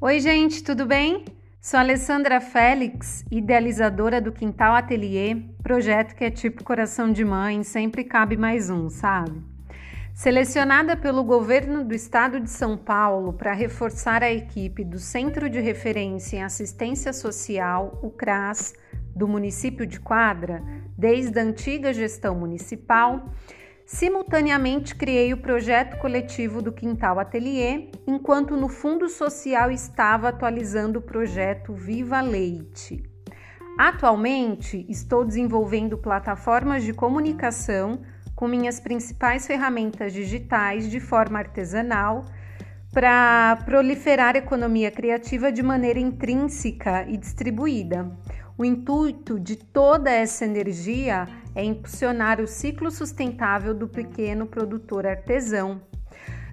Oi, gente, tudo bem? Sou Alessandra Félix, idealizadora do Quintal Atelier, projeto que é tipo coração de mãe, sempre cabe mais um, sabe? Selecionada pelo governo do estado de São Paulo para reforçar a equipe do Centro de Referência em Assistência Social, o CRAS, do município de Quadra, desde a antiga gestão municipal, Simultaneamente, criei o projeto coletivo do Quintal Atelier, enquanto no Fundo Social estava atualizando o projeto Viva Leite. Atualmente, estou desenvolvendo plataformas de comunicação com minhas principais ferramentas digitais de forma artesanal para proliferar a economia criativa de maneira intrínseca e distribuída. O intuito de toda essa energia é impulsionar o ciclo sustentável do pequeno produtor artesão.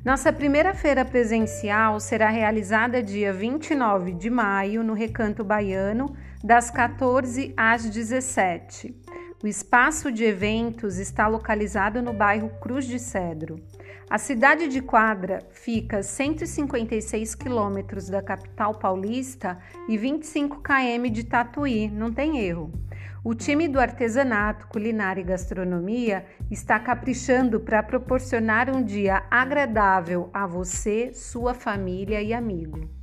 Nossa primeira feira presencial será realizada dia 29 de maio no Recanto Baiano, das 14 às 17. O espaço de eventos está localizado no bairro Cruz de Cedro. A cidade de Quadra fica a 156 quilômetros da capital paulista e 25 km de Tatuí, não tem erro. O time do artesanato, culinária e gastronomia está caprichando para proporcionar um dia agradável a você, sua família e amigo.